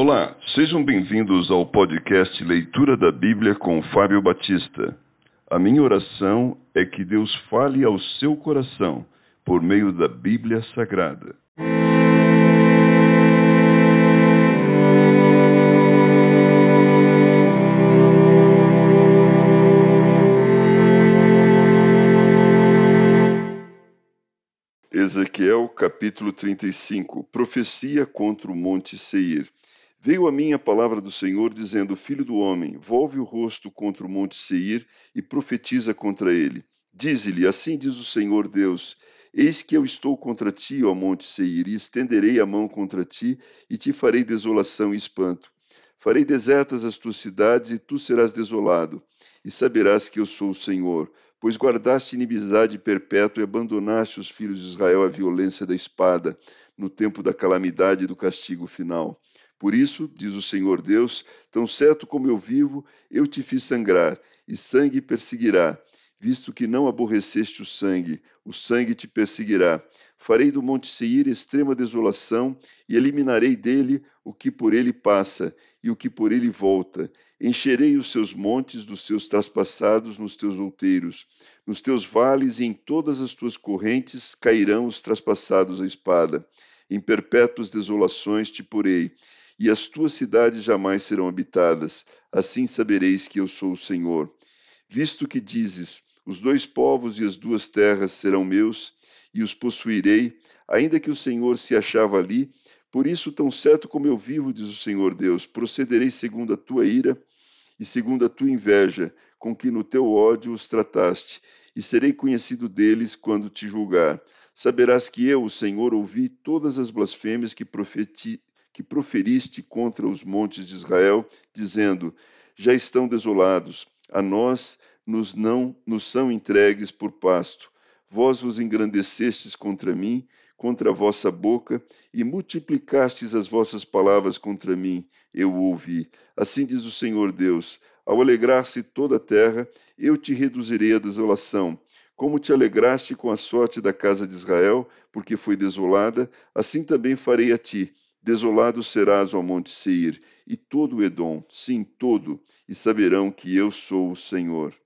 Olá, sejam bem-vindos ao podcast Leitura da Bíblia com Fábio Batista. A minha oração é que Deus fale ao seu coração por meio da Bíblia Sagrada. Ezequiel capítulo 35 Profecia contra o Monte Seir. Veio a mim a palavra do Senhor, dizendo: Filho do homem, volve o rosto contra o monte Seir e profetiza contra ele. Dize-lhe: Assim diz o Senhor Deus: Eis que eu estou contra ti, ó monte Seir, e estenderei a mão contra ti, e te farei desolação e espanto. Farei desertas as tuas cidades, e tu serás desolado, e saberás que eu sou o Senhor pois guardaste inimizade perpétua e abandonaste os filhos de Israel à violência da espada, no tempo da calamidade e do castigo final. Por isso, diz o Senhor Deus, tão certo como eu vivo, eu te fiz sangrar, e sangue perseguirá, visto que não aborreceste o sangue, o sangue te perseguirá. Farei do monte Seir extrema desolação, e eliminarei dele o que por ele passa, e o que por ele volta. Encherei os seus montes dos seus traspassados nos teus outeiros. Nos teus vales e em todas as tuas correntes cairão os traspassados à espada. Em perpétuas desolações te porei, e as tuas cidades jamais serão habitadas. Assim sabereis que eu sou o Senhor. Visto que dizes: os dois povos e as duas terras serão meus, e os possuirei, ainda que o Senhor se achava ali, por isso, tão certo como eu vivo, diz o Senhor Deus, procederei segundo a tua ira e segundo a tua inveja, com que no teu ódio os trataste, e serei conhecido deles quando te julgar. Saberás que eu, o Senhor, ouvi todas as blasfêmias que, profeti, que proferiste contra os montes de Israel, dizendo: Já estão desolados, a nós nos não nos são entregues por pasto. Vós vos engrandecestes contra mim, contra a vossa boca, e multiplicastes as vossas palavras contra mim, eu ouvi. Assim diz o Senhor Deus: ao alegrar-se toda a terra, eu te reduzirei à desolação. Como te alegraste com a sorte da casa de Israel, porque foi desolada, assim também farei a ti. Desolado serás, ao monte Seir, e todo o Edom, sim, todo, e saberão que eu sou o Senhor.